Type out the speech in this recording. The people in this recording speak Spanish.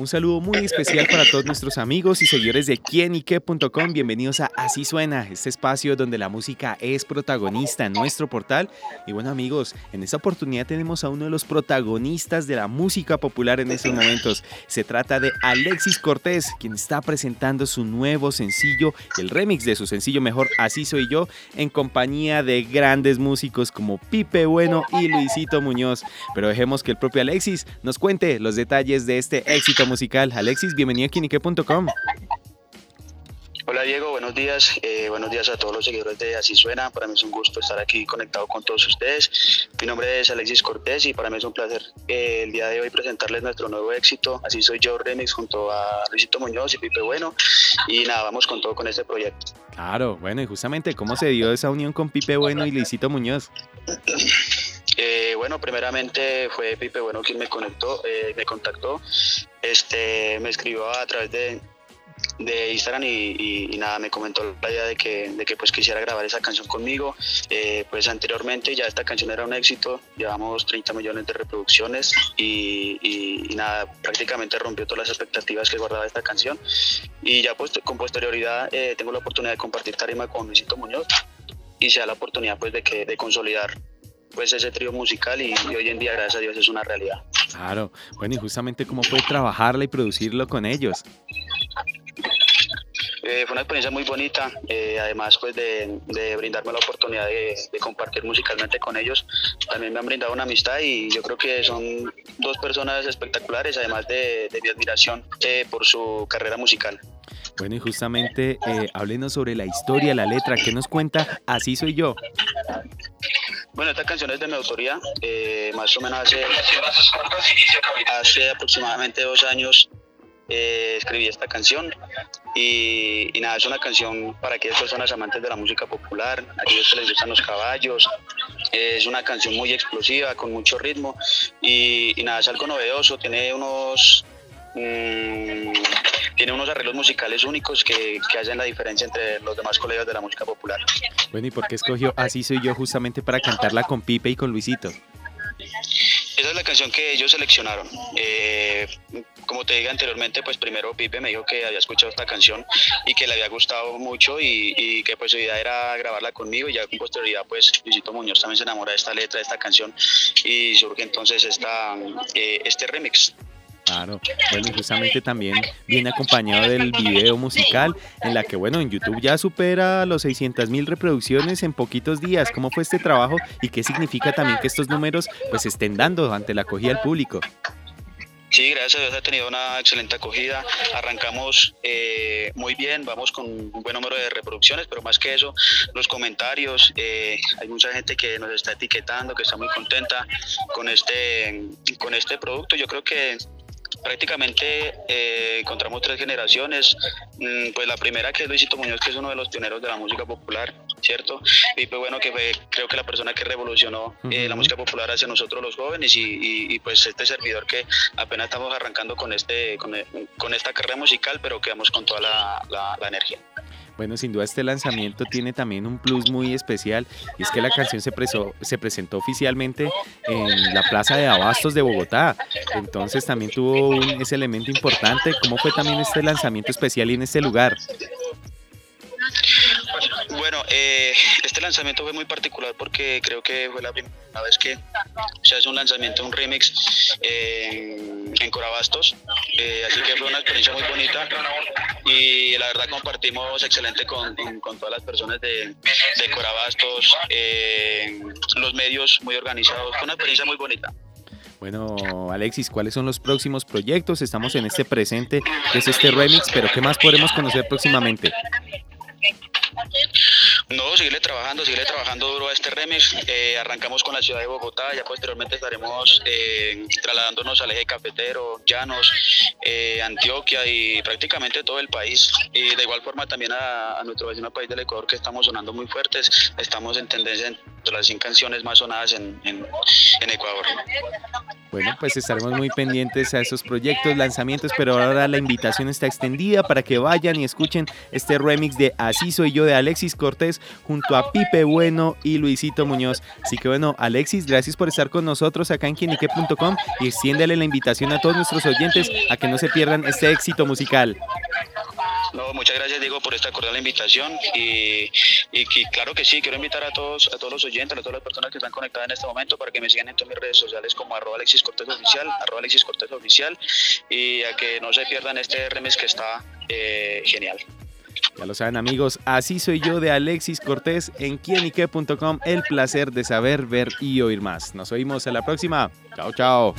Un saludo muy especial para todos nuestros amigos y seguidores de quienique.com. Bienvenidos a Así Suena, este espacio donde la música es protagonista en nuestro portal. Y bueno amigos, en esta oportunidad tenemos a uno de los protagonistas de la música popular en estos momentos. Se trata de Alexis Cortés, quien está presentando su nuevo sencillo, el remix de su sencillo mejor Así Soy Yo, en compañía de grandes músicos como Pipe Bueno y Luisito Muñoz. Pero dejemos que el propio Alexis nos cuente los detalles de este éxito musical. Alexis, bienvenido a Kinique.com. Hola Diego, buenos días. Eh, buenos días a todos los seguidores de Así Suena. Para mí es un gusto estar aquí conectado con todos ustedes. Mi nombre es Alexis Cortés y para mí es un placer eh, el día de hoy presentarles nuestro nuevo éxito. Así soy yo, Remix, junto a Luisito Muñoz y Pipe Bueno. Y nada, vamos con todo con este proyecto. Claro, bueno, y justamente, ¿cómo se dio esa unión con Pipe Bueno y Luisito Muñoz? Eh, bueno, primeramente fue Pipe Bueno quien me conectó, eh, me contactó, este, me escribió a través de, de Instagram y, nada, me comentó la idea de que, de que pues quisiera grabar esa canción conmigo. Eh, pues anteriormente ya esta canción era un éxito, llevamos 30 millones de reproducciones y, nada, prácticamente rompió todas las expectativas que guardaba esta canción. Y ya pues con posterioridad tengo la oportunidad de compartir tarima con Luisito Muñoz y sea la oportunidad pues de, que, de consolidar pues ese trío musical y, hoy en día, gracias a Dios, es una realidad. Claro, bueno, y justamente cómo fue trabajarla y producirlo con ellos. Eh, fue una experiencia muy bonita, eh, además pues de, brindarme la oportunidad de, compartir musicalmente con ellos, también me han brindado una amistad y yo creo que son dos personas espectaculares, además de, mi admiración eh, por su carrera musical. Bueno, y justamente háblenos sobre la historia, la letra, ¿qué nos cuenta? Así soy yo. Bueno, esta canción es de mi autoría, eh, más o menos hace, hace aproximadamente dos años eh, escribí esta canción y, nada, es una canción para aquellas personas amantes de la música popular, aquellos que les gustan los caballos, es una canción muy explosiva, con mucho ritmo y, nada, es algo novedoso, tiene unos... Mm, tiene unos arreglos musicales únicos que, que, hacen la diferencia entre los demás colegas de la música popular. Bueno, ¿y por qué escogió Así soy yo justamente para cantarla con Pipe y con Luisito? Esa es la canción que ellos seleccionaron. Eh, como te dije anteriormente, pues primero Pipe me dijo que había escuchado esta canción y que le había gustado mucho y, que pues su idea era grabarla conmigo y ya con posterioridad pues Luisito Muñoz también se enamora de esta letra, de esta canción y surge entonces esta, eh, este remix. Claro, bueno, y justamente también viene acompañado del video musical en la que, bueno, en YouTube ya supera los 600 mil reproducciones en poquitos días. ¿Cómo fue este trabajo y qué significa también que estos números pues estén dando ante la acogida del público? Sí, gracias a Dios ha tenido una excelente acogida. Arrancamos eh, muy bien, vamos con un buen número de reproducciones, pero más que eso, los comentarios. Eh, hay mucha gente que nos está etiquetando, que está muy contenta con este, con este producto. Yo creo que prácticamente eh, encontramos tres generaciones. Mm, pues la primera que es Luisito Muñoz, que es uno de los pioneros de la música popular, ¿cierto? Y pues bueno, que fue creo que la persona que revolucionó eh, la música popular hacia nosotros los jóvenes y, pues este servidor que apenas estamos arrancando con, este, con, esta carrera musical, pero quedamos con toda la energía. Bueno, sin duda este lanzamiento tiene también un plus muy especial y es que la canción se, se presentó oficialmente en la Plaza de Abastos de Bogotá. Entonces también tuvo ese elemento importante. ¿Cómo fue también este lanzamiento especial y en este lugar? Bueno, eh, este lanzamiento fue muy particular porque creo que fue la primera vez que se hace un lanzamiento, un remix en, Corabastos. Eh, así que fue una experiencia muy bonita y la verdad compartimos excelente con, todas las personas de, de Corabastos, eh, los medios muy organizados. Fue una experiencia muy bonita. Bueno, Alexis, ¿cuáles son los próximos proyectos? Estamos en este presente, que es este remix, pero ¿qué más podremos conocer próximamente? No, seguirle trabajando, seguirle trabajando duro a este remix. Eh, arrancamos con la ciudad de Bogotá, ya posteriormente estaremos eh, trasladándonos al eje cafetero, Llanos, eh, Antioquia y prácticamente todo el país. Y de igual forma también a, nuestro vecino país del Ecuador que estamos sonando muy fuertes. Estamos en tendencia las 100 canciones más sonadas en, Ecuador. Bueno, pues estaremos muy pendientes a esos proyectos, lanzamientos, pero ahora la invitación está extendida para que vayan y escuchen este remix de Así soy yo de Alexis Cortés junto a Pipe Bueno y Luisito Muñoz. Así que bueno, Alexis, gracias por estar con nosotros acá en quienique.com y extiéndale la invitación a todos nuestros oyentes a que no se pierdan este éxito musical. Muchas gracias Diego por esta cordial invitación y, claro que sí, quiero invitar a todos, a todos los oyentes, a todas las personas que están conectadas en este momento para que me sigan en todas mis redes sociales como arroba Alexis arroba Alexis y a que no se pierdan este remix que está eh, genial. Ya lo saben amigos, así soy yo de Alexis Cortés en quienique.com. El placer de saber, ver y oír más. Nos oímos en la próxima. Chao, chao.